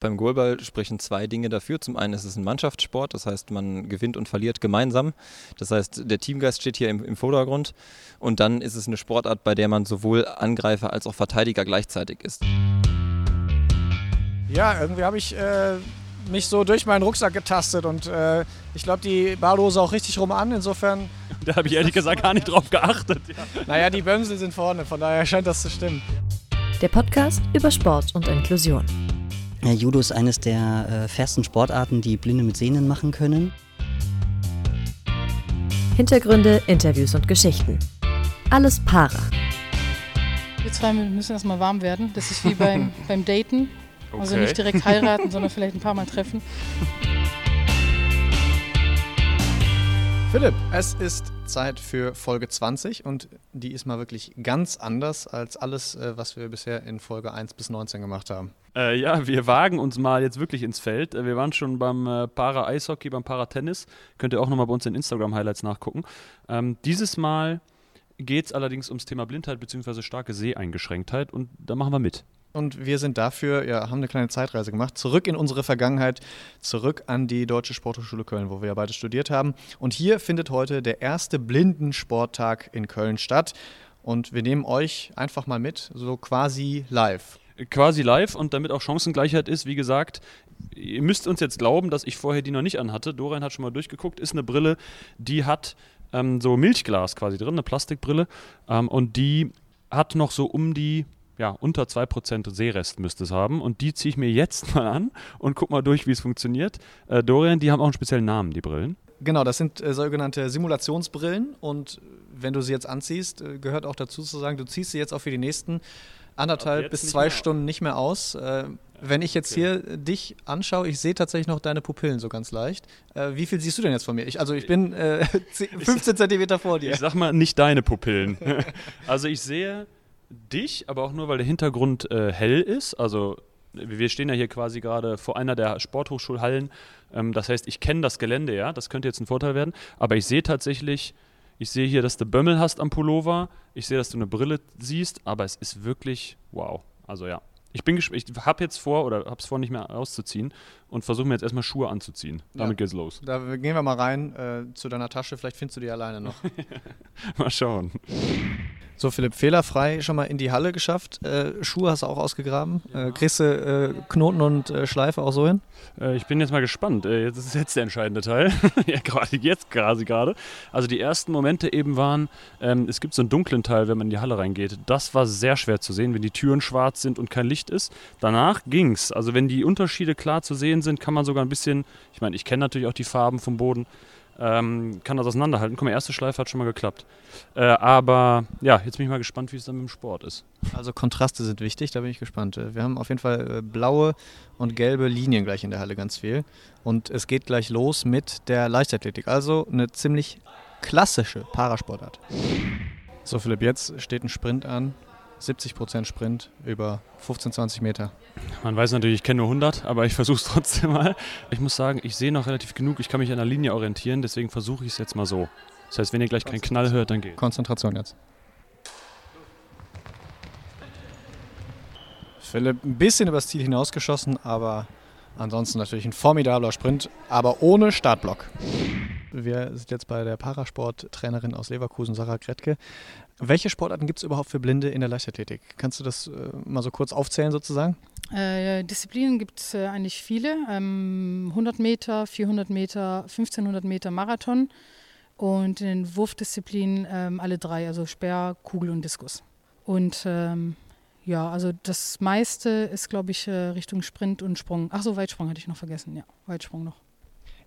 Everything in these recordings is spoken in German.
Beim Goalball sprechen zwei Dinge dafür. Zum einen ist es ein Mannschaftssport, das heißt, man gewinnt und verliert gemeinsam. Das heißt, der Teamgeist steht hier im, im, Vordergrund. Und dann ist es eine Sportart, bei der man sowohl Angreifer als auch Verteidiger gleichzeitig ist. Ja, irgendwie habe ich äh, mich so durch meinen Rucksack getastet und äh, ich glaube, die Badehose auch richtig rum an. Insofern. Da habe ich ehrlich gesagt gar nicht drauf geachtet. Ja. Naja, die Bömsel sind vorne, von daher scheint das zu stimmen. Der Podcast über Sport und Inklusion. Judo ist eines der äh, fairsten Sportarten, die Blinde mit Sehnen machen können. Hintergründe, Interviews und Geschichten. Alles para. Wir zwei müssen erstmal warm werden. Das ist wie beim, beim Daten. Okay. Also nicht direkt heiraten, sondern vielleicht ein paar Mal treffen. Philipp, es ist Zeit für Folge 20 und die ist mal wirklich ganz anders als alles, äh, was wir bisher in Folge 1 bis 19 gemacht haben. Äh, ja, wir wagen uns mal jetzt wirklich ins Feld. Äh, wir waren schon beim äh, Para-Eishockey, beim Para-Tennis. Könnt ihr auch nochmal bei uns in Instagram-Highlights nachgucken. Ähm, dieses Mal geht es allerdings ums Thema Blindheit bzw. starke Seheingeschränktheit und da machen wir mit. Und wir sind dafür, ja, haben eine kleine Zeitreise gemacht, zurück in unsere Vergangenheit, zurück an die Deutsche Sporthochschule Köln, wo wir ja beide studiert haben. Und hier findet heute der erste Blindensporttag in Köln statt. Und wir nehmen euch einfach mal mit, so quasi live. Quasi live und damit auch Chancengleichheit ist, wie gesagt, ihr müsst uns jetzt glauben, dass ich vorher die noch nicht anhatte. Dorian hat schon mal durchgeguckt, ist eine Brille, die hat ähm, so Milchglas quasi drin, eine Plastikbrille. Ähm, und die hat noch so um die ja, unter 2% Seerest müsste es haben. Und die ziehe ich mir jetzt mal an und guck mal durch, wie es funktioniert. Äh, Dorian, die haben auch einen speziellen Namen, die Brillen. Genau, das sind äh, sogenannte Simulationsbrillen. Und wenn du sie jetzt anziehst, äh, gehört auch dazu zu sagen, du ziehst sie jetzt auch für die nächsten anderthalb bis zwei Stunden nicht mehr aus. Äh, wenn ich jetzt okay. hier dich anschaue, ich sehe tatsächlich noch deine Pupillen so ganz leicht. Äh, wie viel siehst du denn jetzt von mir? Ich, also ich bin äh, 15 Zentimeter vor dir. Ich sag mal, nicht deine Pupillen. also ich sehe dich, aber auch nur, weil der Hintergrund äh, hell ist. Also wir stehen ja hier quasi gerade vor einer der Sporthochschulhallen. Ähm, das heißt, ich kenne das Gelände, ja, das könnte jetzt ein Vorteil werden. Aber ich sehe tatsächlich, ich sehe hier, dass du Bömmel hast am Pullover. Ich sehe, dass du eine Brille siehst, aber es ist wirklich wow. Also ja. Ich bin ich habe jetzt vor oder habe es vor, nicht mehr auszuziehen und versuche mir jetzt erstmal Schuhe anzuziehen. Damit ja, geht's los. Da gehen wir mal rein äh, zu deiner Tasche. Vielleicht findest du die alleine noch. mal schauen. So, Philipp, fehlerfrei schon mal in die Halle geschafft. Äh, Schuhe hast du auch ausgegraben. Ja. Äh, kriegst du äh, Knoten und äh, Schleife auch so hin? Äh, ich bin jetzt mal gespannt. Äh, jetzt ist jetzt der entscheidende Teil. ja, gerade jetzt quasi gerade. Also die ersten Momente eben waren, ähm, es gibt so einen dunklen Teil, wenn man in die Halle reingeht. Das war sehr schwer zu sehen, wenn die Türen schwarz sind und kein Licht ist. Danach ging's. Also wenn die Unterschiede klar zu sehen sind, kann man sogar ein bisschen, ich meine, ich kenne natürlich auch die Farben vom Boden ähm, kann das auseinanderhalten. Guck mal, erste Schleife hat schon mal geklappt. Äh, aber ja, jetzt bin ich mal gespannt, wie es dann mit dem Sport ist. Also Kontraste sind wichtig, da bin ich gespannt. Äh, wir haben auf jeden Fall äh, blaue und gelbe Linien gleich in der Halle ganz viel. Und es geht gleich los mit der Leichtathletik. Also eine ziemlich klassische Parasportart. So Philipp, jetzt steht ein Sprint an. 70% Sprint über 15, 20 Meter. Man weiß natürlich, ich kenne nur 100, aber ich versuche es trotzdem mal. Ich muss sagen, ich sehe noch relativ genug, ich kann mich an der Linie orientieren, deswegen versuche ich es jetzt mal so. Das heißt, wenn ihr gleich keinen Knall hört, dann geht. Konzentration jetzt. Philipp ein bisschen übers Ziel hinausgeschossen, aber ansonsten natürlich ein formidabler Sprint, aber ohne Startblock. Wir sind jetzt bei der Parasport-Trainerin aus Leverkusen, Sarah Kretke. Welche Sportarten gibt es überhaupt für Blinde in der Leichtathletik? Kannst du das äh, mal so kurz aufzählen sozusagen? Äh, Disziplinen gibt es äh, eigentlich viele. Ähm, 100 Meter, 400 Meter, 1500 Meter Marathon und in den Wurfdisziplinen ähm, alle drei, also Speer, Kugel und Diskus. Und ähm, ja, also das meiste ist, glaube ich, äh, Richtung Sprint und Sprung. Ach so, Weitsprung hatte ich noch vergessen. Ja, Weitsprung noch.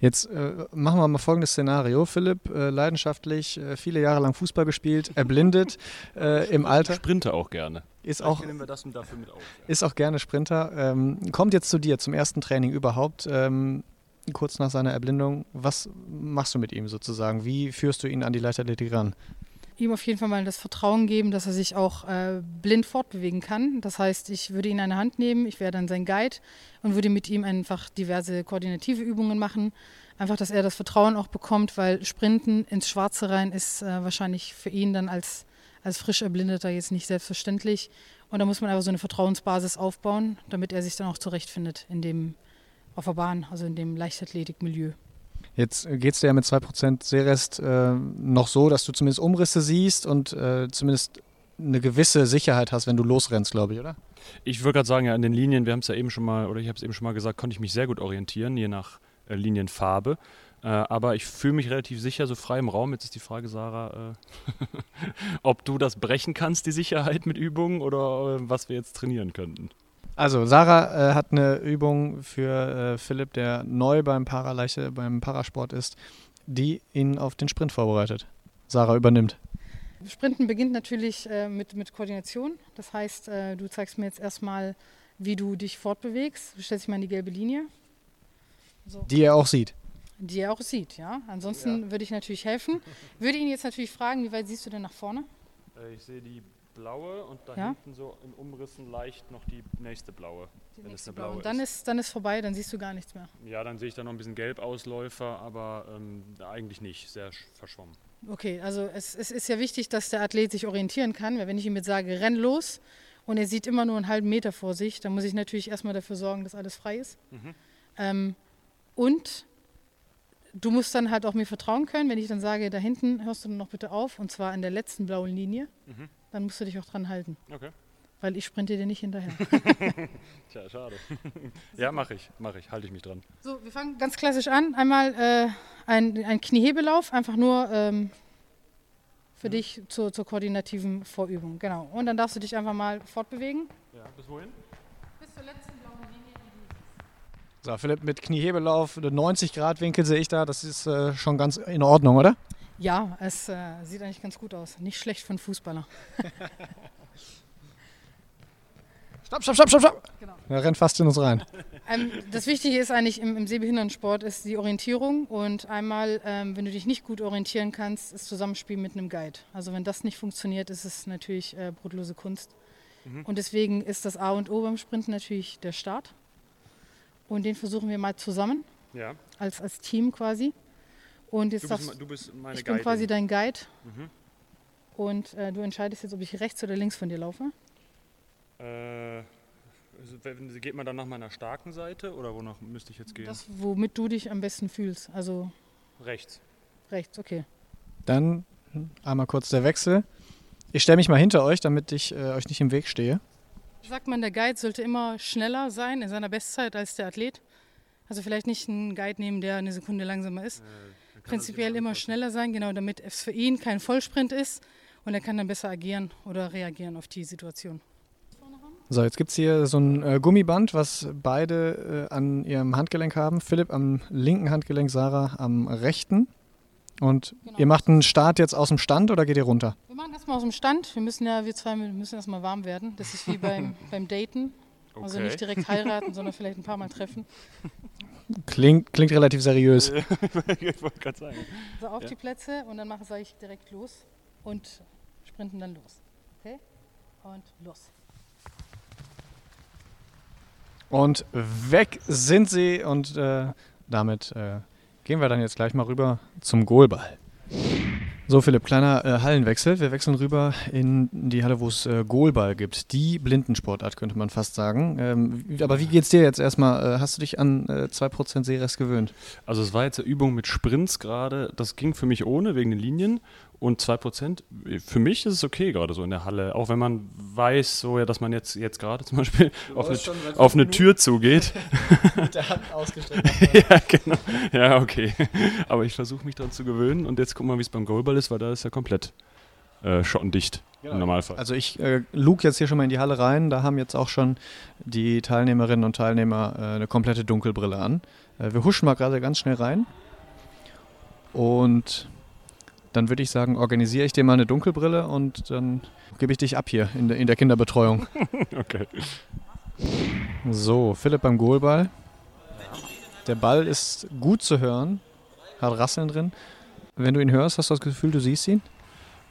Jetzt äh, machen wir mal folgendes Szenario. Philipp, äh, leidenschaftlich, äh, viele Jahre lang Fußball gespielt, erblindet äh, im Alter. Sprinter auch gerne. Ist auch, nehmen wir das dafür mit auf. Ist auch gerne Sprinter. Ähm, kommt jetzt zu dir zum ersten Training überhaupt, ähm, kurz nach seiner Erblindung. Was machst du mit ihm sozusagen? Wie führst du ihn an die Leichtathletik ran? Ihm auf jeden Fall mal das Vertrauen geben, dass er sich auch äh, blind fortbewegen kann. Das heißt, ich würde ihn an der Hand nehmen, ich wäre dann sein Guide und würde mit ihm einfach diverse koordinative Übungen machen. Einfach, dass er das Vertrauen auch bekommt, weil Sprinten ins Schwarze rein ist äh, wahrscheinlich für ihn dann als, als frisch Erblindeter jetzt nicht selbstverständlich. Und da muss man einfach so eine Vertrauensbasis aufbauen, damit er sich dann auch zurechtfindet in dem, auf der Bahn, also in dem Leichtathletikmilieu. Jetzt geht es dir ja mit 2% Seerest äh, noch so, dass du zumindest Umrisse siehst und äh, zumindest eine gewisse Sicherheit hast, wenn du losrennst, glaube ich, oder? Ich würde gerade sagen, ja, an den Linien, wir haben es ja eben schon mal, oder ich habe es eben schon mal gesagt, konnte ich mich sehr gut orientieren, je nach äh, Linienfarbe. Äh, aber ich fühle mich relativ sicher, so frei im Raum. Jetzt ist die Frage, Sarah, äh, ob du das brechen kannst, die Sicherheit mit Übungen oder äh, was wir jetzt trainieren könnten. Also, Sarah äh, hat eine Übung für äh, Philipp, der neu beim Paraleiche, beim Parasport ist, die ihn auf den Sprint vorbereitet. Sarah übernimmt. Sprinten beginnt natürlich äh, mit, mit Koordination. Das heißt, du zeigst mir jetzt erstmal, wie du dich fortbewegst. Du stellst dich mal in die gelbe Linie. So. Die er auch sieht die er auch sieht, ja. Ansonsten ja. würde ich natürlich helfen. Würde ihn jetzt natürlich fragen, wie weit siehst du denn nach vorne? Äh, ich sehe die blaue und da ja? hinten so in Umrissen leicht noch die nächste blaue. Die nächste blaue. Und dann ist. dann ist vorbei, dann siehst du gar nichts mehr. Ja, dann sehe ich da noch ein bisschen Gelbausläufer, aber ähm, eigentlich nicht, sehr verschwommen. Okay, also es, es ist ja wichtig, dass der Athlet sich orientieren kann, weil wenn ich ihm jetzt sage, renn los und er sieht immer nur einen halben Meter vor sich, dann muss ich natürlich erstmal dafür sorgen, dass alles frei ist. Mhm. Ähm, und du musst dann halt auch mir vertrauen können, wenn ich dann sage, da hinten hörst du noch bitte auf, und zwar an der letzten blauen Linie, mhm. Dann musst du dich auch dran halten. Okay. Weil ich sprinte dir nicht hinterher. Tja, schade. ja, mache ich, mache ich, halte ich mich dran. So, wir fangen ganz klassisch an. Einmal äh, ein, ein Kniehebelauf, einfach nur ähm, für mhm. dich zur, zur koordinativen Vorübung. Genau. Und dann darfst du dich einfach mal fortbewegen. Ja, bis wohin? Bis zur letzten so, Philipp, mit Kniehebelauf, 90 Grad Winkel sehe ich da, das ist äh, schon ganz in Ordnung, oder? Ja, es äh, sieht eigentlich ganz gut aus. Nicht schlecht für einen Fußballer. stopp, stopp, stopp, stopp, stopp! Genau. Er rennt fast in uns rein. Ähm, das Wichtige ist eigentlich im, im Sehbehindertensport ist die Orientierung und einmal, ähm, wenn du dich nicht gut orientieren kannst, ist Zusammenspiel mit einem Guide. Also wenn das nicht funktioniert, ist es natürlich äh, brotlose Kunst. Mhm. Und deswegen ist das A und O beim Sprinten natürlich der Start. Und den versuchen wir mal zusammen. Ja. Als, als Team quasi. Und jetzt du, bist, du bist meine Ich bin quasi dein Guide. Mhm. Und äh, du entscheidest jetzt, ob ich rechts oder links von dir laufe. Äh, also, geht man dann nach meiner starken Seite oder wonach müsste ich jetzt gehen? Das, womit du dich am besten fühlst. Also rechts. Rechts, okay. Dann einmal kurz der Wechsel. Ich stelle mich mal hinter euch, damit ich äh, euch nicht im Weg stehe. Sagt man, der Guide sollte immer schneller sein in seiner Bestzeit als der Athlet. Also vielleicht nicht einen Guide nehmen, der eine Sekunde langsamer ist. Äh, Prinzipiell immer schneller sein, genau, damit es für ihn kein Vollsprint ist und er kann dann besser agieren oder reagieren auf die Situation. So, jetzt gibt es hier so ein äh, Gummiband, was beide äh, an ihrem Handgelenk haben. Philipp am linken Handgelenk, Sarah am rechten. Und genau. ihr macht einen Start jetzt aus dem Stand oder geht ihr runter? Wir machen erstmal aus dem Stand. Wir müssen ja, wir zwei müssen erstmal warm werden. Das ist wie beim, beim Daten. Also okay. Also nicht direkt heiraten, sondern vielleicht ein paar Mal treffen. Klingt, klingt relativ seriös. ich wollte gerade sagen. So, auf ja. die Plätze und dann mache ich direkt los und sprinten dann los. Okay? Und los. Und weg sind sie und äh, damit äh, Gehen wir dann jetzt gleich mal rüber zum Goalball. So, Philipp, kleiner äh, Hallenwechsel. Wir wechseln rüber in die Halle, wo es äh, Goalball gibt. Die Blindensportart, könnte man fast sagen. Ähm, aber wie geht's dir jetzt erstmal? Äh, hast du dich an äh, 2% Seerest gewöhnt? Also, es war jetzt eine Übung mit Sprints gerade. Das ging für mich ohne, wegen den Linien. Und 2%, für mich ist es okay gerade so in der Halle. Auch wenn man weiß, so ja, dass man jetzt, jetzt gerade zum Beispiel auf eine, schon, auf eine Tür zugeht. Mit der Hand ausgestreckt. ja, genau. Ja, okay. Aber ich versuche mich daran zu gewöhnen und jetzt gucken wir mal, wie es beim Goalball ist, weil da ist ja komplett äh, schottendicht ja. im Normalfall. Also ich äh, lug jetzt hier schon mal in die Halle rein. Da haben jetzt auch schon die Teilnehmerinnen und Teilnehmer äh, eine komplette Dunkelbrille an. Äh, wir huschen mal gerade ganz schnell rein. Und dann würde ich sagen, organisiere ich dir mal eine Dunkelbrille und dann gebe ich dich ab hier in der, in der Kinderbetreuung. okay. So, Philipp beim Goalball. Der Ball ist gut zu hören, hat Rasseln drin. Wenn du ihn hörst, hast du das Gefühl, du siehst ihn?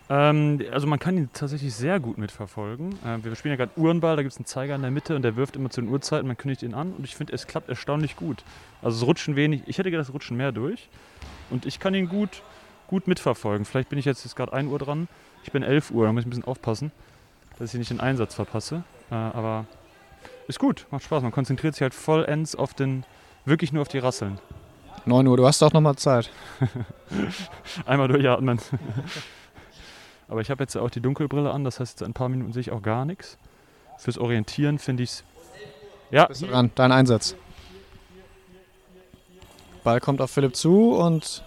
Ähm, also man kann ihn tatsächlich sehr gut mitverfolgen. Äh, wir spielen ja gerade Uhrenball, da gibt es einen Zeiger in der Mitte und der wirft immer zu den Uhrzeiten, man kündigt ihn an und ich finde, es klappt erstaunlich gut. Also es rutschen wenig, ich hätte gedacht, es rutschen mehr durch und ich kann ihn gut gut mitverfolgen. Vielleicht bin ich jetzt, jetzt gerade 1 Uhr dran. Ich bin 11 Uhr, da muss ich ein bisschen aufpassen, dass ich nicht den Einsatz verpasse. Äh, aber ist gut, macht Spaß. Man konzentriert sich halt vollends auf den, wirklich nur auf die Rasseln. 9 Uhr, du hast doch nochmal Zeit. Einmal durchatmen. aber ich habe jetzt auch die Dunkelbrille an, das heißt, in ein paar Minuten sehe ich auch gar nichts. Fürs Orientieren finde ich es. Ja. Bist du dran, dein Einsatz. Ball kommt auf Philipp zu und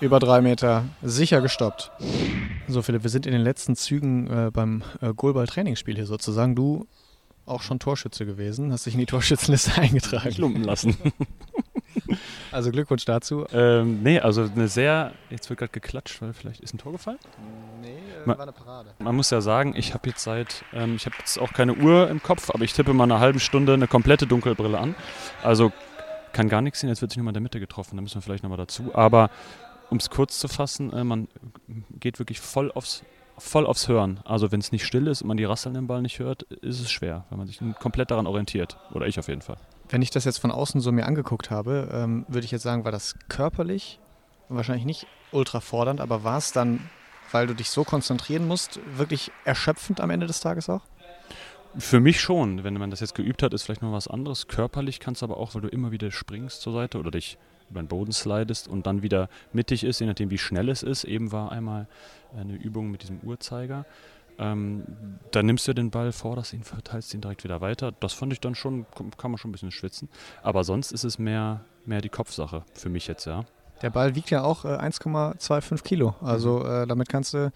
über drei Meter sicher gestoppt. So, Philipp, wir sind in den letzten Zügen äh, beim äh, Goalball-Trainingsspiel hier sozusagen. Du auch schon Torschütze gewesen, hast dich in die Torschützenliste eingetragen. Nicht lumpen lassen. also Glückwunsch dazu. Ähm, nee, also eine sehr, jetzt wird gerade geklatscht, weil vielleicht ist ein Tor gefallen? Nee, äh, war eine Parade. Man muss ja sagen, ich habe jetzt seit, ähm, ich habe jetzt auch keine Uhr im Kopf, aber ich tippe mal eine halbe Stunde eine komplette Dunkelbrille an. Also kann gar nichts sehen, jetzt wird sich nochmal in der Mitte getroffen, da müssen wir vielleicht nochmal dazu. Aber um es kurz zu fassen, äh, man geht wirklich voll aufs, voll aufs Hören. Also wenn es nicht still ist und man die Rasseln im Ball nicht hört, ist es schwer, wenn man sich komplett daran orientiert. Oder ich auf jeden Fall. Wenn ich das jetzt von außen so mir angeguckt habe, ähm, würde ich jetzt sagen, war das körperlich wahrscheinlich nicht ultra fordernd, aber war es dann, weil du dich so konzentrieren musst, wirklich erschöpfend am Ende des Tages auch? Für mich schon. Wenn man das jetzt geübt hat, ist vielleicht noch was anderes. Körperlich kannst du aber auch, weil du immer wieder springst zur Seite oder dich über den Boden slidest und dann wieder mittig ist, je nachdem wie schnell es ist. Eben war einmal eine Übung mit diesem Uhrzeiger. Ähm, dann nimmst du den Ball, forderst ihn, verteilst ihn direkt wieder weiter. Das fand ich dann schon, kann man schon ein bisschen schwitzen. Aber sonst ist es mehr, mehr die Kopfsache für mich jetzt, ja. Der Ball wiegt ja auch äh, 1,25 Kilo. Also mhm. äh, damit kannst du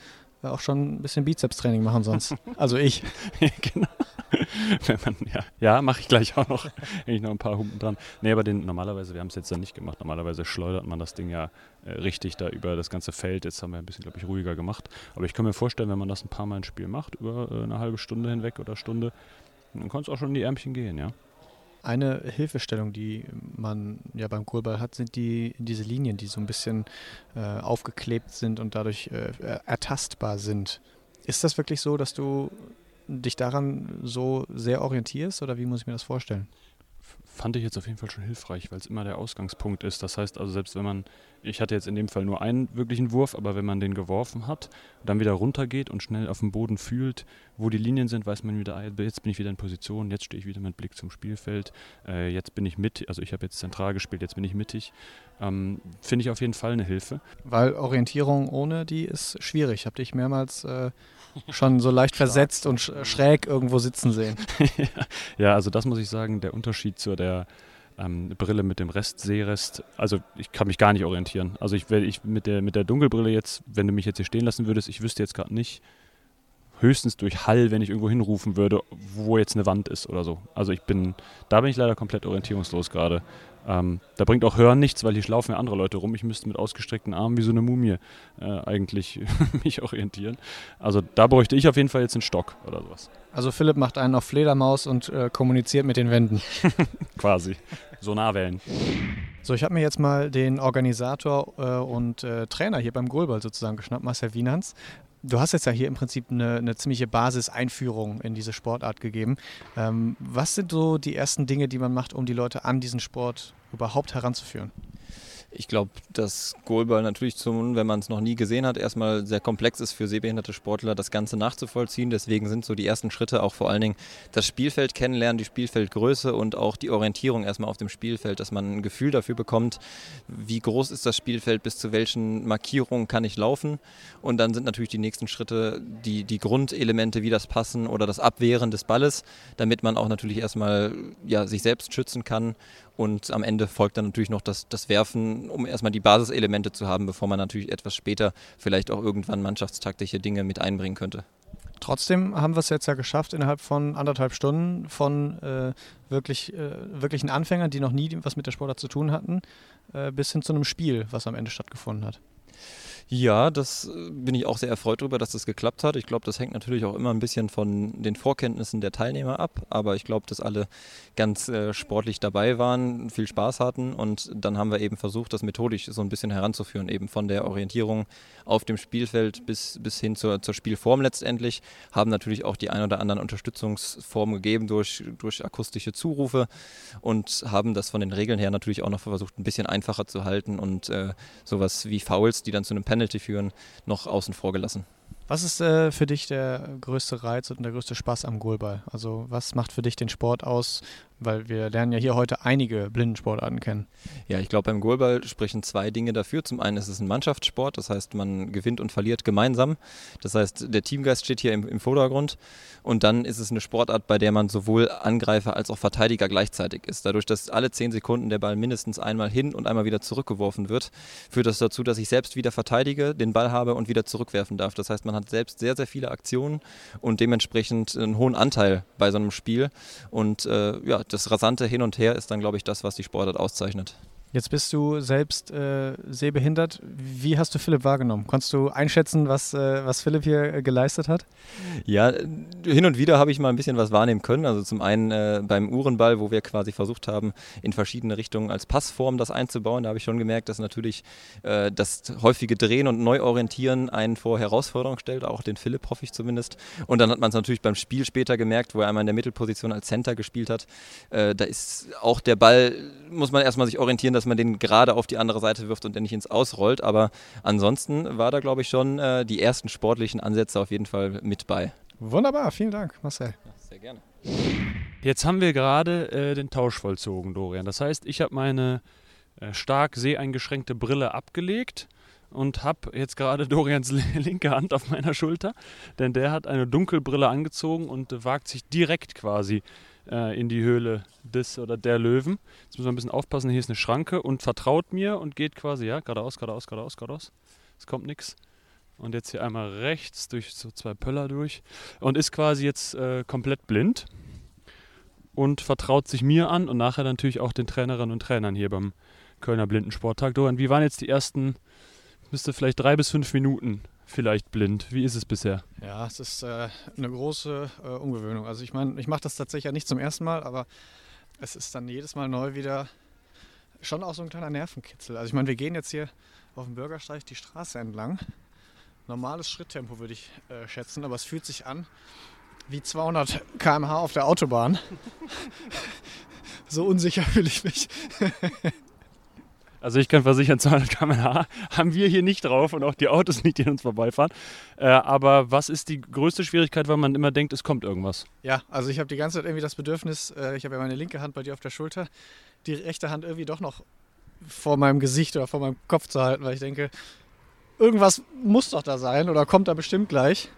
auch schon ein bisschen Bizeps-Training machen sonst. Also ich. genau. Wenn man, ja, ja mache ich gleich auch noch. Hänge ich noch ein paar Humpen dran. Nee, aber den, normalerweise, wir haben es jetzt dann nicht gemacht. Normalerweise schleudert man das Ding ja äh, richtig da über das ganze Feld. Jetzt haben wir ein bisschen, glaube ich, ruhiger gemacht. Aber ich kann mir vorstellen, wenn man das ein paar Mal ein Spiel macht, über äh, eine halbe Stunde hinweg oder Stunde, dann kann es auch schon in die Ärmchen gehen, ja. Eine Hilfestellung, die man ja beim Kohlball hat, sind die diese Linien, die so ein bisschen äh, aufgeklebt sind und dadurch äh, ertastbar sind. Ist das wirklich so, dass du dich daran so sehr orientierst oder wie muss ich mir das vorstellen? Fand ich jetzt auf jeden Fall schon hilfreich, weil es immer der Ausgangspunkt ist. Das heißt also, selbst wenn man, ich hatte jetzt in dem Fall nur einen wirklichen Wurf, aber wenn man den geworfen hat, dann wieder runtergeht und schnell auf dem Boden fühlt, wo die Linien sind, weiß man wieder, ah, jetzt bin ich wieder in Position, jetzt stehe ich wieder mit Blick zum Spielfeld, äh, jetzt bin ich mit, also ich habe jetzt zentral gespielt, jetzt bin ich mittig. Ähm, Finde ich auf jeden Fall eine Hilfe. Weil Orientierung ohne die ist schwierig. Habe dich mehrmals äh, schon so leicht versetzt und schräg irgendwo sitzen sehen. ja, also das muss ich sagen, der Unterschied zu der ähm, Brille mit dem Rest, Seerest, also ich kann mich gar nicht orientieren. Also ich, ich mit der mit der Dunkelbrille jetzt, wenn du mich jetzt hier stehen lassen würdest, ich wüsste jetzt gerade nicht, höchstens durch Hall, wenn ich irgendwo hinrufen würde, wo jetzt eine Wand ist oder so. Also ich bin, da bin ich leider komplett orientierungslos gerade. Ähm, da bringt auch Hören nichts, weil hier laufen ja andere Leute rum. Ich müsste mit ausgestreckten Armen wie so eine Mumie äh, eigentlich mich orientieren. Also da bräuchte ich auf jeden Fall jetzt einen Stock oder sowas. Also Philipp macht einen auf Fledermaus und äh, kommuniziert mit den Wänden. Quasi. Sonarwellen. So, ich habe mir jetzt mal den Organisator äh, und äh, Trainer hier beim Goalball sozusagen geschnappt, Marcel Wienans. Du hast jetzt ja hier im Prinzip eine, eine ziemliche Basiseinführung in diese Sportart gegeben. Ähm, was sind so die ersten Dinge, die man macht, um die Leute an diesen Sport überhaupt heranzuführen? Ich glaube, dass Goalball natürlich, zum, wenn man es noch nie gesehen hat, erstmal sehr komplex ist für sehbehinderte Sportler, das Ganze nachzuvollziehen. Deswegen sind so die ersten Schritte auch vor allen Dingen das Spielfeld kennenlernen, die Spielfeldgröße und auch die Orientierung erstmal auf dem Spielfeld, dass man ein Gefühl dafür bekommt, wie groß ist das Spielfeld, bis zu welchen Markierungen kann ich laufen. Und dann sind natürlich die nächsten Schritte die, die Grundelemente, wie das Passen oder das Abwehren des Balles, damit man auch natürlich erstmal ja, sich selbst schützen kann und am Ende folgt dann natürlich noch das, das Werfen, um erstmal die Basiselemente zu haben, bevor man natürlich etwas später vielleicht auch irgendwann mannschaftstaktische Dinge mit einbringen könnte. Trotzdem haben wir es jetzt ja geschafft, innerhalb von anderthalb Stunden von äh, wirklich, äh, wirklichen Anfängern, die noch nie was mit der Sportart zu tun hatten, äh, bis hin zu einem Spiel, was am Ende stattgefunden hat. Ja, das äh, bin ich auch sehr erfreut darüber, dass das geklappt hat. Ich glaube, das hängt natürlich auch immer ein bisschen von den Vorkenntnissen der Teilnehmer ab. Aber ich glaube, dass alle ganz äh, sportlich dabei waren, viel Spaß hatten. Und dann haben wir eben versucht, das methodisch so ein bisschen heranzuführen, eben von der Orientierung auf dem Spielfeld bis, bis hin zur, zur Spielform letztendlich. Haben natürlich auch die ein oder anderen Unterstützungsformen gegeben durch, durch akustische Zurufe und haben das von den Regeln her natürlich auch noch versucht, ein bisschen einfacher zu halten und äh, sowas wie Fouls, die dann zu einem Penalty führen, noch außen vor gelassen. Was ist äh, für dich der größte Reiz und der größte Spaß am Goalball? Also was macht für dich den Sport aus? Weil wir lernen ja hier heute einige Blindensportarten kennen. Ja, ich glaube, beim Goalball sprechen zwei Dinge dafür. Zum einen ist es ein Mannschaftssport, das heißt, man gewinnt und verliert gemeinsam. Das heißt, der Teamgeist steht hier im, im Vordergrund. Und dann ist es eine Sportart, bei der man sowohl Angreifer als auch Verteidiger gleichzeitig ist. Dadurch, dass alle zehn Sekunden der Ball mindestens einmal hin und einmal wieder zurückgeworfen wird, führt das dazu, dass ich selbst wieder verteidige, den Ball habe und wieder zurückwerfen darf. Das heißt, man hat selbst sehr, sehr viele Aktionen und dementsprechend einen hohen Anteil bei so einem Spiel. Und äh, ja, das rasante Hin und Her ist dann, glaube ich, das, was die Sportart auszeichnet. Jetzt bist du selbst äh, sehbehindert. Wie hast du Philipp wahrgenommen? Konntest du einschätzen, was, äh, was Philipp hier äh, geleistet hat? Ja, hin und wieder habe ich mal ein bisschen was wahrnehmen können. Also zum einen äh, beim Uhrenball, wo wir quasi versucht haben, in verschiedene Richtungen als Passform das einzubauen. Da habe ich schon gemerkt, dass natürlich äh, das häufige Drehen und Neuorientieren einen vor Herausforderungen stellt, auch den Philipp hoffe ich zumindest. Und dann hat man es natürlich beim Spiel später gemerkt, wo er einmal in der Mittelposition als Center gespielt hat. Äh, da ist auch der Ball, muss man erstmal sich orientieren, dass dass man den gerade auf die andere Seite wirft und der nicht ins Ausrollt. Aber ansonsten war da, glaube ich, schon äh, die ersten sportlichen Ansätze auf jeden Fall mit bei. Wunderbar, vielen Dank, Marcel. Ja, sehr gerne. Jetzt haben wir gerade äh, den Tausch vollzogen, Dorian. Das heißt, ich habe meine äh, stark seheingeschränkte Brille abgelegt und habe jetzt gerade Dorians linke Hand auf meiner Schulter, denn der hat eine Dunkelbrille angezogen und wagt sich direkt quasi äh, in die Höhle des oder der Löwen. Jetzt müssen wir ein bisschen aufpassen, hier ist eine Schranke und vertraut mir und geht quasi, ja, geradeaus, geradeaus, geradeaus, geradeaus. Es kommt nichts. Und jetzt hier einmal rechts durch so zwei Pöller durch und ist quasi jetzt äh, komplett blind und vertraut sich mir an und nachher natürlich auch den Trainerinnen und Trainern hier beim Kölner Blindensporttag. Dorian, wie waren jetzt die ersten, müsste vielleicht drei bis fünf Minuten vielleicht blind. Wie ist es bisher? Ja, es ist äh, eine große äh, Umgewöhnung. Also ich meine, ich mache das tatsächlich ja nicht zum ersten Mal, aber es ist dann jedes Mal neu wieder schon auch so ein kleiner Nervenkitzel. Also ich meine, wir gehen jetzt hier auf dem Bürgersteig die Straße entlang. Normales Schritttempo würde ich äh, schätzen, aber es fühlt sich an wie 200 km/h auf der Autobahn. so unsicher fühle ich mich. Also ich kann versichern, 200 km/h haben wir hier nicht drauf und auch die Autos nicht, die an uns vorbeifahren. Äh, aber was ist die größte Schwierigkeit, weil man immer denkt, es kommt irgendwas? Ja, also ich habe die ganze Zeit irgendwie das Bedürfnis, äh, ich habe ja meine linke Hand bei dir auf der Schulter, die rechte Hand irgendwie doch noch vor meinem Gesicht oder vor meinem Kopf zu halten, weil ich denke, irgendwas muss doch da sein oder kommt da bestimmt gleich.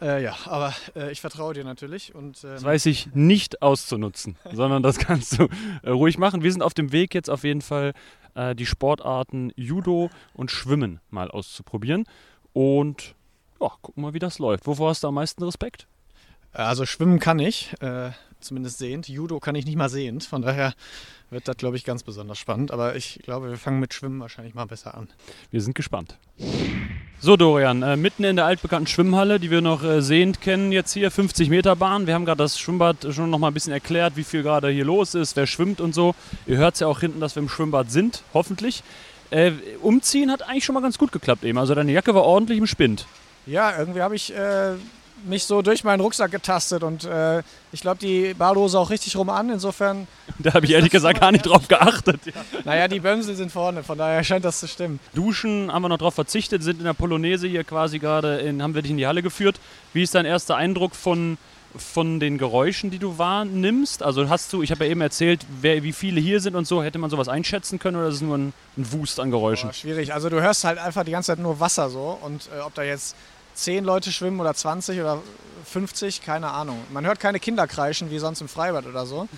Äh, ja, aber äh, ich vertraue dir natürlich. Und, ähm das weiß ich nicht auszunutzen, sondern das kannst du äh, ruhig machen. Wir sind auf dem Weg jetzt auf jeden Fall äh, die Sportarten Judo und Schwimmen mal auszuprobieren. Und ja, gucken mal, wie das läuft. Wovor hast du am meisten Respekt? Also schwimmen kann ich, äh, zumindest sehend. Judo kann ich nicht mal sehend. Von daher wird das, glaube ich, ganz besonders spannend. Aber ich glaube, wir fangen mit Schwimmen wahrscheinlich mal besser an. Wir sind gespannt. So, Dorian, äh, mitten in der altbekannten Schwimmhalle, die wir noch äh, sehend kennen, jetzt hier 50 Meter Bahn. Wir haben gerade das Schwimmbad schon noch mal ein bisschen erklärt, wie viel gerade hier los ist, wer schwimmt und so. Ihr hört es ja auch hinten, dass wir im Schwimmbad sind, hoffentlich. Äh, umziehen hat eigentlich schon mal ganz gut geklappt eben. Also deine Jacke war ordentlich im Spind. Ja, irgendwie habe ich äh, mich so durch meinen Rucksack getastet und äh, ich glaube, die Badehose auch richtig rum an. Insofern. Da habe ich ehrlich gesagt gar nicht drauf geachtet. Ja. Naja, die Bömsel sind vorne, von daher scheint das zu stimmen. Duschen haben wir noch drauf verzichtet, sind in der Polonaise hier quasi gerade, in, haben wir dich in die Halle geführt. Wie ist dein erster Eindruck von, von den Geräuschen, die du wahrnimmst? Also hast du, ich habe ja eben erzählt, wer, wie viele hier sind und so, hätte man sowas einschätzen können oder ist es nur ein, ein Wust an Geräuschen? Boah, schwierig. Also du hörst halt einfach die ganze Zeit nur Wasser so und äh, ob da jetzt 10 Leute schwimmen oder 20 oder 50, keine Ahnung. Man hört keine Kinder kreischen wie sonst im Freibad oder so.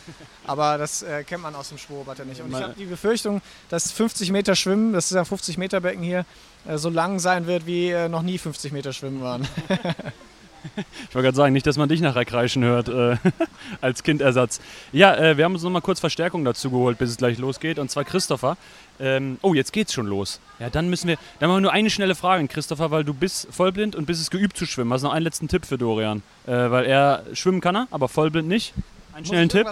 Aber das äh, kennt man aus dem Schwurbad ja nicht. Und ich habe die Befürchtung, dass 50 Meter Schwimmen, das ist ja 50 Meter Becken hier, äh, so lang sein wird, wie äh, noch nie 50 Meter Schwimmen waren. Ich wollte gerade sagen, nicht, dass man dich nachher kreischen hört äh, als Kindersatz. Ja, äh, wir haben uns nochmal kurz Verstärkung dazu geholt, bis es gleich losgeht. Und zwar Christopher. Ähm, oh, jetzt geht's schon los. Ja, dann müssen wir. Dann machen wir nur eine schnelle Frage, Christopher, weil du bist vollblind und bist es geübt zu schwimmen. Hast du noch einen letzten Tipp für Dorian? Äh, weil er schwimmen kann er, aber vollblind nicht. Einen schnellen Tipp.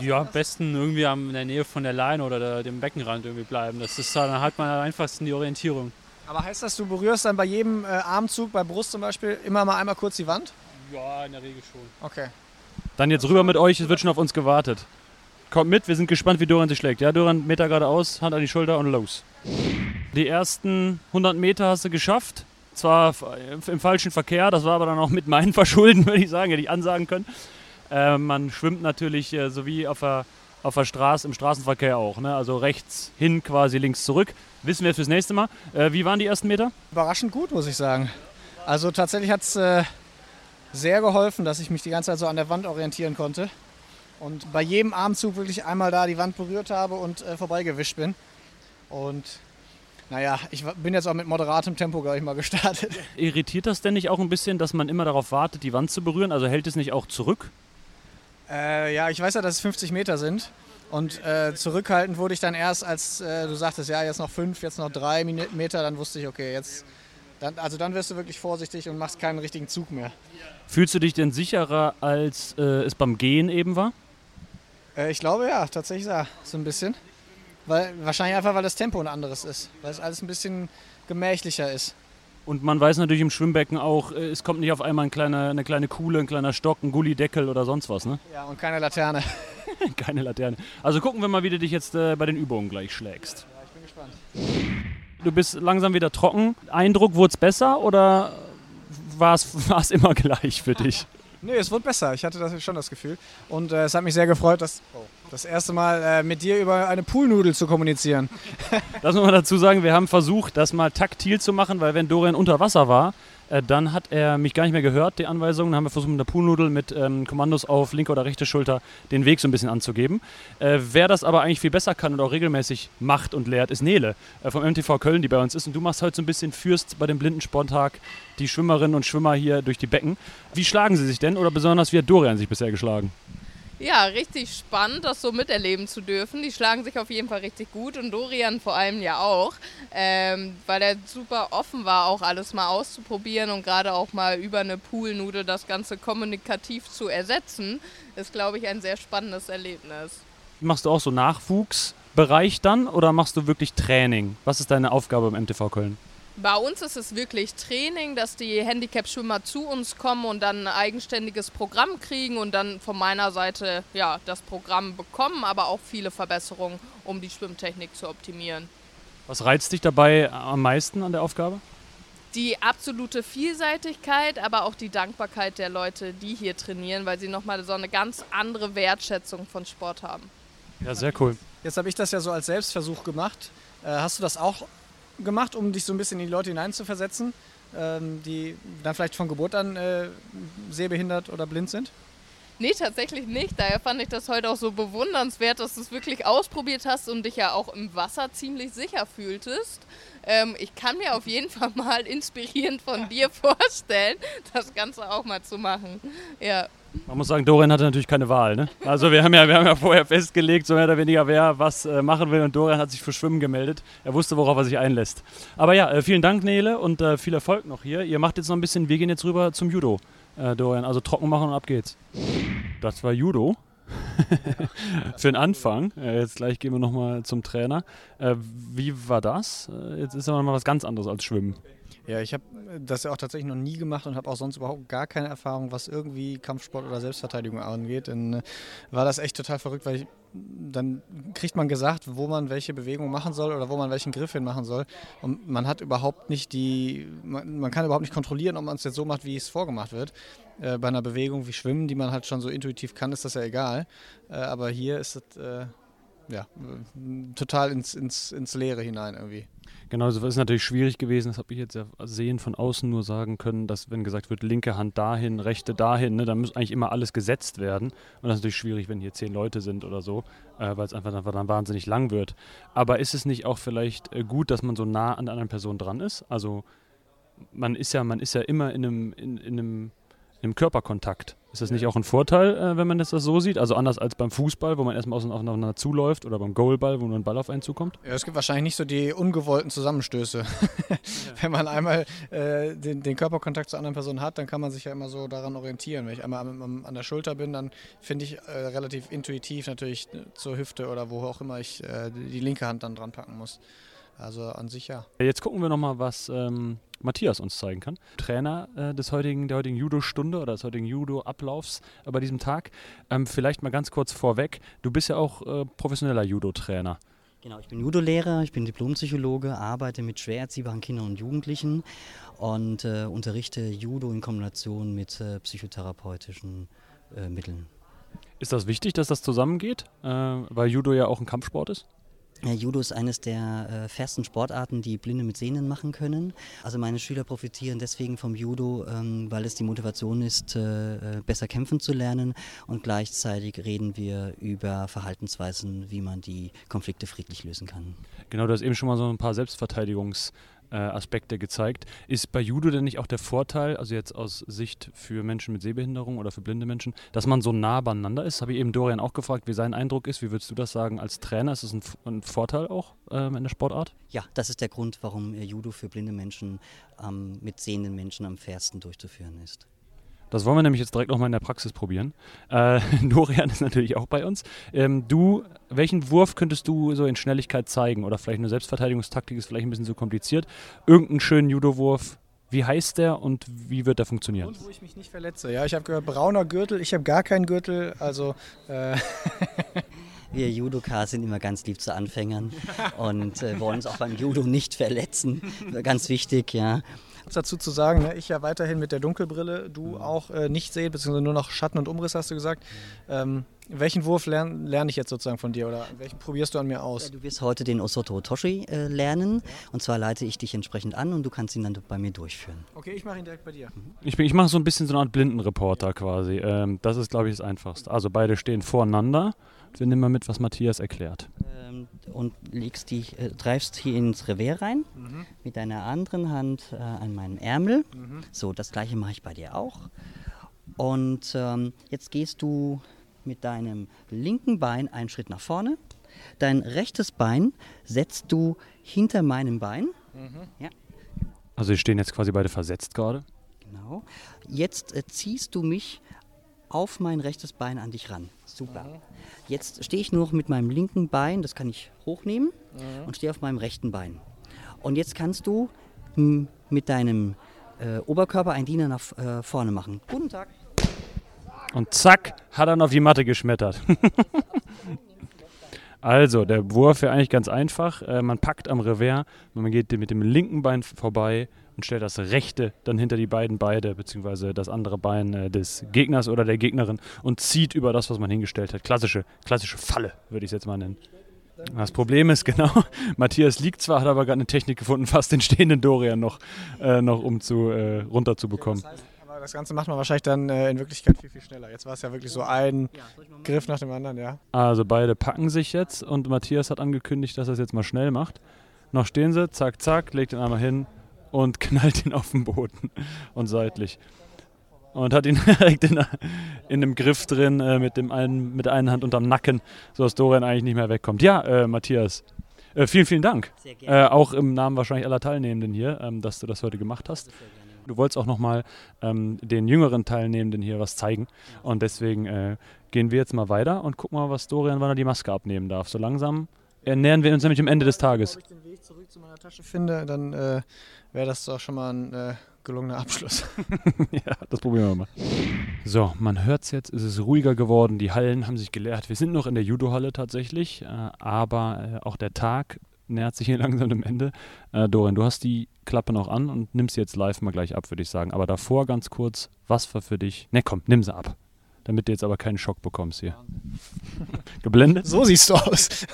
Ja, am besten irgendwie in der Nähe von der Leine oder der, dem Beckenrand irgendwie bleiben. Das ist dann hat man am einfachsten die Orientierung. Aber heißt das, du berührst dann bei jedem äh, Armzug, bei Brust zum Beispiel, immer mal einmal kurz die Wand? Ja, in der Regel schon. Okay. Dann jetzt rüber mit euch, es wird schon auf uns gewartet. Kommt mit, wir sind gespannt, wie Doran sich schlägt. Ja, Doran, Meter geradeaus, Hand an die Schulter und los. Die ersten 100 Meter hast du geschafft. zwar im falschen Verkehr, das war aber dann auch mit meinen Verschulden, würde ich sagen, hätte ich ansagen können. Äh, man schwimmt natürlich äh, so wie auf der, auf der Straße, im Straßenverkehr auch. Ne? Also rechts hin, quasi links zurück. Wissen wir fürs nächste Mal. Äh, wie waren die ersten Meter? Überraschend gut, muss ich sagen. Also tatsächlich hat es äh, sehr geholfen, dass ich mich die ganze Zeit so an der Wand orientieren konnte. Und bei jedem Armzug wirklich einmal da die Wand berührt habe und äh, vorbeigewischt bin. Und naja, ich bin jetzt auch mit moderatem Tempo, glaube ich, mal gestartet. Irritiert das denn nicht auch ein bisschen, dass man immer darauf wartet, die Wand zu berühren? Also hält es nicht auch zurück? Äh, ja, ich weiß ja, dass es 50 Meter sind. Und äh, zurückhaltend wurde ich dann erst, als äh, du sagtest, ja, jetzt noch fünf, jetzt noch drei Meter, dann wusste ich, okay, jetzt. Dann, also dann wirst du wirklich vorsichtig und machst keinen richtigen Zug mehr. Fühlst du dich denn sicherer, als äh, es beim Gehen eben war? Äh, ich glaube ja, tatsächlich ja, so ein bisschen. Weil, wahrscheinlich einfach, weil das Tempo ein anderes ist. Weil es alles ein bisschen gemächlicher ist. Und man weiß natürlich im Schwimmbecken auch, äh, es kommt nicht auf einmal ein kleiner, eine kleine Kuhle, ein kleiner Stock, ein Gullideckel oder sonst was, ne? Ja, und keine Laterne. keine Laterne. Also gucken wir mal, wie du dich jetzt äh, bei den Übungen gleich schlägst. Ja, ich bin gespannt. Du bist langsam wieder trocken. Eindruck, wurde es besser oder war es immer gleich für dich? Nee, es wurde besser. Ich hatte das schon das Gefühl. Und äh, es hat mich sehr gefreut, dass oh, das erste Mal äh, mit dir über eine Poolnudel zu kommunizieren. Das muss man dazu sagen, wir haben versucht, das mal taktil zu machen, weil wenn Dorian unter Wasser war, äh, dann hat er mich gar nicht mehr gehört, die Anweisungen. Dann haben wir versucht, mit der Poolnudel mit ähm, Kommandos auf linke oder rechte Schulter den Weg so ein bisschen anzugeben. Äh, wer das aber eigentlich viel besser kann und auch regelmäßig macht und lehrt, ist Nele äh, vom MTV Köln, die bei uns ist. Und du machst heute so ein bisschen, führst bei dem Blindensporttag die Schwimmerinnen und Schwimmer hier durch die Becken. Wie schlagen sie sich denn oder besonders wie hat Dorian sich bisher geschlagen? Ja, richtig spannend, das so miterleben zu dürfen. Die schlagen sich auf jeden Fall richtig gut und Dorian vor allem ja auch, ähm, weil er super offen war, auch alles mal auszuprobieren und gerade auch mal über eine Poolnudel das Ganze kommunikativ zu ersetzen, ist, glaube ich, ein sehr spannendes Erlebnis. Machst du auch so Nachwuchsbereich dann oder machst du wirklich Training? Was ist deine Aufgabe im MTV Köln? Bei uns ist es wirklich Training, dass die Handicap-Schwimmer zu uns kommen und dann ein eigenständiges Programm kriegen und dann von meiner Seite ja, das Programm bekommen, aber auch viele Verbesserungen, um die Schwimmtechnik zu optimieren. Was reizt dich dabei am meisten an der Aufgabe? Die absolute Vielseitigkeit, aber auch die Dankbarkeit der Leute, die hier trainieren, weil sie nochmal so eine ganz andere Wertschätzung von Sport haben. Ja, sehr cool. Jetzt habe ich das ja so als Selbstversuch gemacht. Äh, hast du das auch gemacht, um dich so ein bisschen in die Leute hineinzuversetzen, ähm, die dann vielleicht von Geburt an äh, sehbehindert oder blind sind? Nee, tatsächlich nicht. Daher fand ich das heute auch so bewundernswert, dass du es wirklich ausprobiert hast und dich ja auch im Wasser ziemlich sicher fühltest. Ähm, ich kann mir auf jeden Fall mal inspirierend von dir vorstellen, das Ganze auch mal zu machen. Ja. Man muss sagen, Dorian hatte natürlich keine Wahl. Ne? Also wir haben, ja, wir haben ja vorher festgelegt, so mehr oder weniger, wer was äh, machen will. Und Dorian hat sich für Schwimmen gemeldet. Er wusste, worauf er sich einlässt. Aber ja, äh, vielen Dank, Nele, und äh, viel Erfolg noch hier. Ihr macht jetzt noch ein bisschen, wir gehen jetzt rüber zum Judo, Dorian. Also trocken machen und ab geht's. Das war Judo. für den Anfang. Jetzt gleich gehen wir nochmal zum Trainer. Wie war das? jetzt ist aber mal was ganz anderes als Schwimmen. Ja, ich habe das ja auch tatsächlich noch nie gemacht und habe auch sonst überhaupt gar keine Erfahrung, was irgendwie Kampfsport oder Selbstverteidigung angeht. Dann äh, war das echt total verrückt, weil ich, dann kriegt man gesagt, wo man welche Bewegung machen soll oder wo man welchen Griff hin machen soll. Und man hat überhaupt nicht die, man, man kann überhaupt nicht kontrollieren, ob man es jetzt so macht, wie es vorgemacht wird. Äh, bei einer Bewegung wie Schwimmen, die man halt schon so intuitiv kann, ist das ja egal. Äh, aber hier ist es äh, ja, total ins, ins, ins Leere hinein irgendwie. Genau, das ist natürlich schwierig gewesen, das habe ich jetzt ja sehen von außen nur sagen können, dass wenn gesagt wird, linke Hand dahin, rechte dahin, ne, dann muss eigentlich immer alles gesetzt werden. Und das ist natürlich schwierig, wenn hier zehn Leute sind oder so, äh, weil es einfach, einfach dann wahnsinnig lang wird. Aber ist es nicht auch vielleicht äh, gut, dass man so nah an anderen Person dran ist? Also man ist ja, man ist ja immer in einem, in, in einem im Körperkontakt. Ist das nicht auch ein Vorteil, äh, wenn man das so sieht? Also anders als beim Fußball, wo man erstmal aufeinander zuläuft oder beim Goalball, wo nur ein Ball auf einen zukommt? Ja, es gibt wahrscheinlich nicht so die ungewollten Zusammenstöße. Ja. wenn man einmal äh, den, den, Körperkontakt zur anderen Person hat, dann kann man sich ja immer so daran orientieren. Wenn ich einmal an, an der Schulter bin, dann finde ich äh, relativ intuitiv natürlich zur Hüfte oder wo auch immer ich äh, die linke Hand dann dran packen muss. Also an sich ja. Jetzt gucken wir nochmal, was ähm, Matthias uns zeigen kann. Trainer äh, des heutigen, der heutigen Judo-Stunde oder des heutigen Judo-Ablaufs äh, bei diesem Tag. Ähm, vielleicht mal ganz kurz vorweg, du bist ja auch äh, professioneller Judo-Trainer. Genau, ich bin Judo-Lehrer, ich bin Diplompsychologe, arbeite mit schwer erziehbaren Kindern und Jugendlichen und äh, unterrichte Judo in Kombination mit äh, psychotherapeutischen äh, Mitteln. Ist das wichtig, dass das zusammengeht, äh, weil Judo ja auch ein Kampfsport ist? Judo ist eines der äh, fairsten Sportarten, die Blinde mit Sehnen machen können. Also meine Schüler profitieren deswegen vom Judo, ähm, weil es die Motivation ist, äh, äh, besser kämpfen zu lernen und gleichzeitig reden wir über Verhaltensweisen, wie man die Konflikte friedlich lösen kann. Genau, du hast eben schon mal so ein paar Selbstverteidigungs- äh, Aspekte gezeigt. Ist bei Judo denn nicht auch der Vorteil, also jetzt aus Sicht für Menschen mit Sehbehinderung oder für blinde Menschen, dass man so nah beieinander ist? Habe ich eben Dorian auch gefragt, wie sein Eindruck ist. Wie würdest du das sagen als Trainer? Ist das ein, ein Vorteil auch ähm, in der Sportart? Ja, das ist der Grund, warum Judo für blinde Menschen ähm, mit sehenden Menschen am fairsten durchzuführen ist. Das wollen wir nämlich jetzt direkt nochmal in der Praxis probieren. Äh, Dorian ist natürlich auch bei uns. Ähm, du, welchen Wurf könntest du so in Schnelligkeit zeigen? Oder vielleicht eine Selbstverteidigungstaktik ist vielleicht ein bisschen zu kompliziert. Irgendeinen schönen Judo-Wurf. Wie heißt der und wie wird der funktionieren? Und wo ich mich nicht verletze. Ja, ich habe gehört, brauner Gürtel. Ich habe gar keinen Gürtel. Also. Äh Wir Judokas sind immer ganz lieb zu Anfängern und äh, wollen uns auch beim Judo nicht verletzen. Ganz wichtig, ja dazu zu sagen, ne? ich ja weiterhin mit der Dunkelbrille, du mhm. auch äh, nicht sehen, beziehungsweise nur noch Schatten und Umriss hast du gesagt. Ähm, welchen Wurf lerne lern ich jetzt sozusagen von dir oder welchen probierst du an mir aus? du wirst heute den Osoto Toshi äh, lernen ja. und zwar leite ich dich entsprechend an und du kannst ihn dann bei mir durchführen. Okay, ich mache ihn direkt bei dir. Mhm. Ich, ich mache so ein bisschen so eine Art Blindenreporter quasi. Ähm, das ist, glaube ich, das Einfachste. Also beide stehen voreinander. Wir nehmen mal mit, was Matthias erklärt. Ähm, und legst die, äh, treibst hier ins Revier rein, mhm. mit deiner anderen Hand äh, an meinen Ärmel. Mhm. So, das gleiche mache ich bei dir auch. Und ähm, jetzt gehst du mit deinem linken Bein einen Schritt nach vorne. Dein rechtes Bein setzt du hinter meinem Bein. Mhm. Ja. Also wir stehen jetzt quasi beide versetzt gerade. Genau. Jetzt äh, ziehst du mich auf mein rechtes Bein an dich ran. Super. Mhm. Jetzt stehe ich nur noch mit meinem linken Bein, das kann ich hochnehmen mhm. und stehe auf meinem rechten Bein. Und jetzt kannst du mit deinem äh, Oberkörper einen Diener nach äh, vorne machen. Guten Tag. Und zack, hat er auf die Matte geschmettert. also, der Wurf wäre eigentlich ganz einfach. Äh, man packt am Revers, man geht mit dem linken Bein vorbei und stellt das rechte dann hinter die beiden Beine, beziehungsweise das andere Bein äh, des Gegners oder der Gegnerin und zieht über das, was man hingestellt hat. Klassische, klassische Falle, würde ich es jetzt mal nennen. Das Problem ist, genau, Matthias liegt zwar, hat aber gerade eine Technik gefunden, fast den stehenden Dorian noch, äh, noch um zu, äh, runterzubekommen. Ja, das heißt, aber das Ganze macht man wahrscheinlich dann äh, in Wirklichkeit viel, viel schneller. Jetzt war es ja wirklich so ein Griff nach dem anderen, ja. Also beide packen sich jetzt und Matthias hat angekündigt, dass er es jetzt mal schnell macht. Noch stehen sie, zack, zack, legt ihn einmal hin, und knallt ihn auf den Boden und seitlich. Und hat ihn direkt in, in einem Griff drin äh, mit, dem einen, mit der einen Hand unterm Nacken, sodass Dorian eigentlich nicht mehr wegkommt. Ja, äh, Matthias, äh, vielen, vielen Dank. Äh, auch im Namen wahrscheinlich aller Teilnehmenden hier, ähm, dass du das heute gemacht hast. Du wolltest auch nochmal ähm, den jüngeren Teilnehmenden hier was zeigen. Und deswegen äh, gehen wir jetzt mal weiter und gucken mal, was Dorian, wann er die Maske abnehmen darf. So langsam ernähren wir uns nämlich am Ende des Tages. Zurück zu meiner Tasche finde, dann äh, wäre das doch schon mal ein äh, gelungener Abschluss. ja, das probieren wir mal. So, man hört es jetzt, es ist ruhiger geworden, die Hallen haben sich geleert. Wir sind noch in der Judo-Halle tatsächlich, äh, aber äh, auch der Tag nähert sich hier langsam dem Ende. Äh, Dorian, du hast die Klappe noch an und nimmst sie jetzt live mal gleich ab, würde ich sagen. Aber davor ganz kurz, was war für dich? Ne, komm, nimm sie ab. Damit du jetzt aber keinen Schock bekommst hier. Geblendet? So siehst du aus.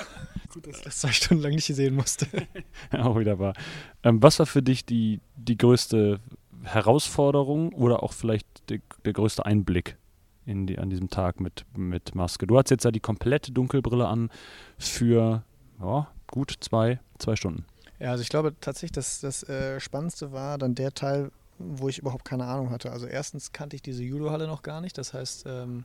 Gut, dass ich das zwei Stunden lang nicht sehen musste. auch wieder wahr. Ähm, was war für dich die, die größte Herausforderung oder auch vielleicht die, der größte Einblick in die, an diesem Tag mit, mit Maske? Du hast jetzt ja die komplette Dunkelbrille an für ja, gut zwei, zwei Stunden. Ja, also ich glaube tatsächlich, dass das äh, Spannendste war dann der Teil, wo ich überhaupt keine Ahnung hatte. Also erstens kannte ich diese Judo-Halle noch gar nicht. Das heißt, ähm,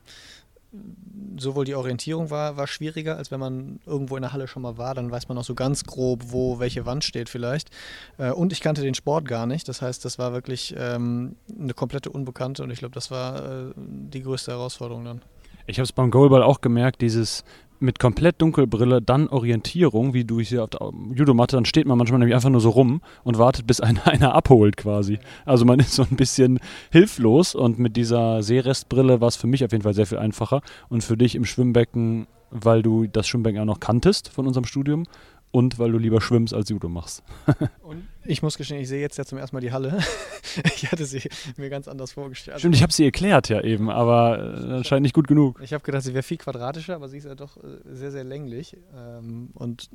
sowohl die Orientierung war, war schwieriger, als wenn man irgendwo in der Halle schon mal war, dann weiß man noch so ganz grob, wo welche Wand steht vielleicht. Äh, und ich kannte den Sport gar nicht, das heißt, das war wirklich ähm, eine komplette Unbekannte und ich glaube, das war äh, die größte Herausforderung dann. Ich habe es beim Goalball auch gemerkt, dieses mit komplett Dunkelbrille, dann Orientierung, wie du hier auf der Judomatte, dann steht man manchmal nämlich einfach nur so rum und wartet, bis einer, einer abholt quasi. Also man ist so ein bisschen hilflos und mit dieser Seerestbrille war es für mich auf jeden Fall sehr viel einfacher und für dich im Schwimmbecken, weil du das Schwimmbecken auch noch kanntest von unserem Studium und weil du lieber schwimmst als Judo machst. und ich muss gestehen, ich sehe jetzt ja zum ersten Mal die Halle. ich hatte sie mir ganz anders vorgestellt. Stimmt, ich habe sie erklärt ja eben, aber äh, anscheinend nicht gut genug. Ich habe gedacht, sie wäre viel quadratischer, aber sie ist ja doch äh, sehr, sehr länglich. Ähm, und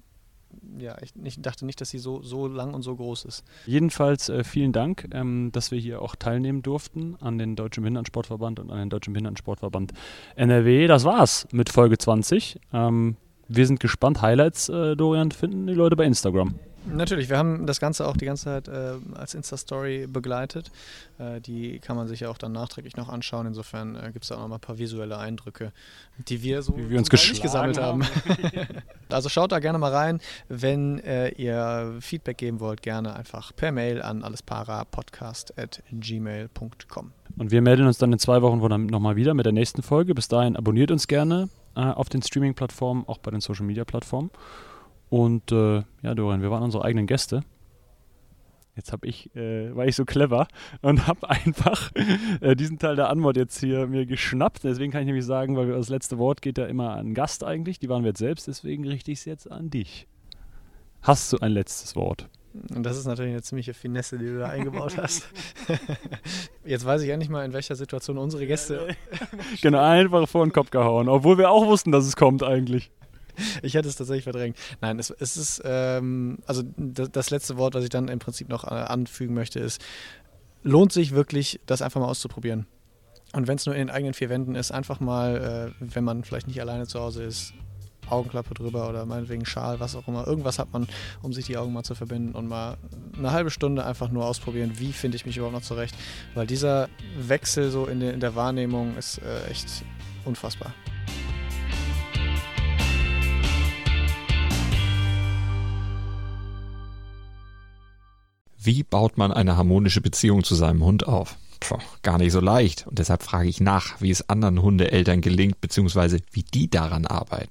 ja, ich, ich, dachte nicht, dass sie so, so lang und so groß ist. Jedenfalls äh, vielen Dank, ähm, dass wir hier auch teilnehmen durften an den Deutschen Behindertensportverband und an den Deutschen Behindertensportverband NRW. Das war's mit Folge 20. Ähm, wir sind gespannt. Highlights, äh, Dorian, finden die Leute bei Instagram. Natürlich, wir haben das Ganze auch die ganze Zeit äh, als Insta-Story begleitet. Äh, die kann man sich ja auch dann nachträglich noch anschauen. Insofern äh, gibt es da auch noch mal ein paar visuelle Eindrücke, die wir so Wie wir uns gesammelt haben. haben. also schaut da gerne mal rein. Wenn äh, ihr Feedback geben wollt, gerne einfach per Mail an allesparapodcast.gmail.com. Und wir melden uns dann in zwei Wochen nochmal wieder mit der nächsten Folge. Bis dahin abonniert uns gerne äh, auf den Streaming-Plattformen, auch bei den Social-Media-Plattformen. Und äh, ja, Dorian, wir waren unsere eigenen Gäste. Jetzt habe ich, äh, war ich so clever und habe einfach äh, diesen Teil der Anmod jetzt hier mir geschnappt. Deswegen kann ich nämlich sagen, weil das letzte Wort geht ja immer an Gast eigentlich. Die waren wir jetzt selbst, deswegen richte ich es jetzt an dich. Hast du ein letztes Wort? Und das ist natürlich eine ziemliche Finesse, die du da eingebaut hast. Jetzt weiß ich ja nicht mal, in welcher Situation unsere Gäste. genau, einfach vor den Kopf gehauen, obwohl wir auch wussten, dass es kommt eigentlich. ich hätte es tatsächlich verdrängt. Nein, es, es ist, ähm, also das, das, letzte Wort, was ich dann im Prinzip noch äh, anfügen möchte, ist, lohnt sich wirklich, das einfach mal auszuprobieren. Und wenn es nur in den eigenen vier Wänden ist, einfach mal, äh, wenn man vielleicht nicht alleine zu Hause ist, Augenklappe drüber oder meinetwegen Schal, was auch immer. Irgendwas hat man, um sich die Augen mal zu verbinden und mal eine halbe Stunde einfach nur ausprobieren, wie finde ich mich überhaupt noch zurecht. Weil dieser Wechsel so in, de, in der Wahrnehmung ist äh, echt unfassbar. Wie baut man eine harmonische Beziehung zu seinem Hund auf? Puh, gar nicht so leicht. Und deshalb frage ich nach, wie es anderen Hundeeltern gelingt, beziehungsweise wie die daran arbeiten.